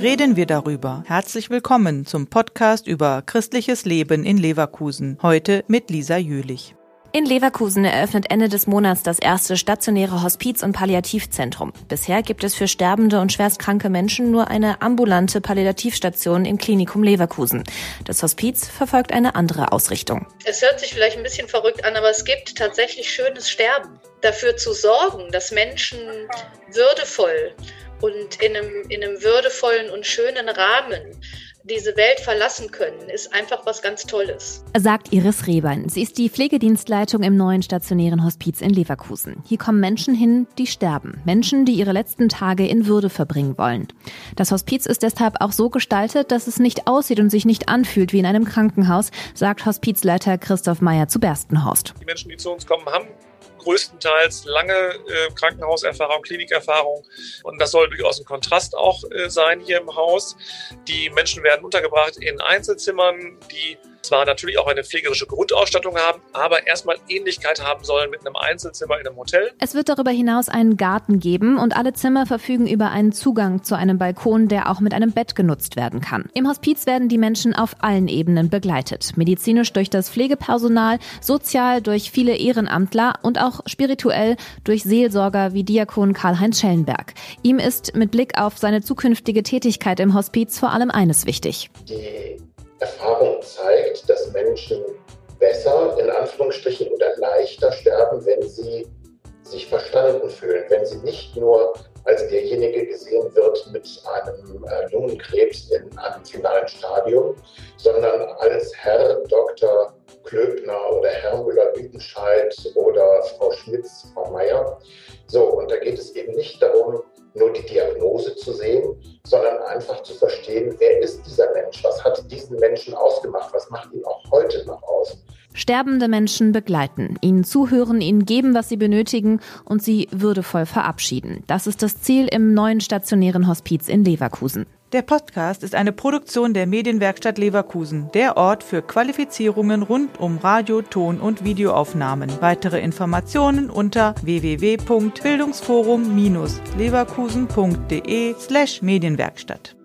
reden wir darüber. Herzlich willkommen zum Podcast über christliches Leben in Leverkusen. Heute mit Lisa Jülich. In Leverkusen eröffnet Ende des Monats das erste stationäre Hospiz- und Palliativzentrum. Bisher gibt es für sterbende und schwerstkranke Menschen nur eine ambulante Palliativstation im Klinikum Leverkusen. Das Hospiz verfolgt eine andere Ausrichtung. Es hört sich vielleicht ein bisschen verrückt an, aber es gibt tatsächlich schönes Sterben. Dafür zu sorgen, dass Menschen würdevoll und in einem, in einem würdevollen und schönen Rahmen diese Welt verlassen können, ist einfach was ganz Tolles. Sagt Iris Rehbein. Sie ist die Pflegedienstleitung im neuen stationären Hospiz in Leverkusen. Hier kommen Menschen hin, die sterben. Menschen, die ihre letzten Tage in Würde verbringen wollen. Das Hospiz ist deshalb auch so gestaltet, dass es nicht aussieht und sich nicht anfühlt wie in einem Krankenhaus, sagt Hospizleiter Christoph Meyer zu Berstenhorst. Die Menschen, die zu uns kommen, haben größtenteils lange äh, Krankenhauserfahrung, Klinikerfahrung. Und das soll durchaus ein Kontrast auch äh, sein hier im Haus. Die Menschen werden untergebracht in Einzelzimmern, die zwar natürlich auch eine pflegerische Grundausstattung haben, aber erstmal Ähnlichkeit haben sollen mit einem Einzelzimmer in einem Hotel. Es wird darüber hinaus einen Garten geben und alle Zimmer verfügen über einen Zugang zu einem Balkon, der auch mit einem Bett genutzt werden kann. Im Hospiz werden die Menschen auf allen Ebenen begleitet. Medizinisch durch das Pflegepersonal, sozial durch viele Ehrenamtler und auch spirituell durch Seelsorger wie Diakon Karl-Heinz Schellenberg. Ihm ist mit Blick auf seine zukünftige Tätigkeit im Hospiz vor allem eines wichtig. Die Erfahrung zeigt, dass Menschen besser, in Anführungsstrichen, oder leichter sterben, wenn sie sich verstanden fühlen, wenn sie nicht nur als derjenige gesehen wird mit einem äh, Lungenkrebs in einem finalen Stadium, sondern als Herr Dr. Klöbner oder Herr Müller-Bütenscheid oder Frau Schmitz, Frau Meier. So, und da geht es eben nicht darum, nur die Diagnose zu sehen, einfach zu verstehen, wer ist dieser Mensch, was hat diesen Menschen ausgemacht, was macht ihn auch heute noch aus. Sterbende Menschen begleiten, ihnen zuhören, ihnen geben, was sie benötigen und sie würdevoll verabschieden. Das ist das Ziel im neuen stationären Hospiz in Leverkusen. Der Podcast ist eine Produktion der Medienwerkstatt Leverkusen, der Ort für Qualifizierungen rund um Radio, Ton und Videoaufnahmen. Weitere Informationen unter www.bildungsforum-leverkusen.de slash Medienwerkstatt.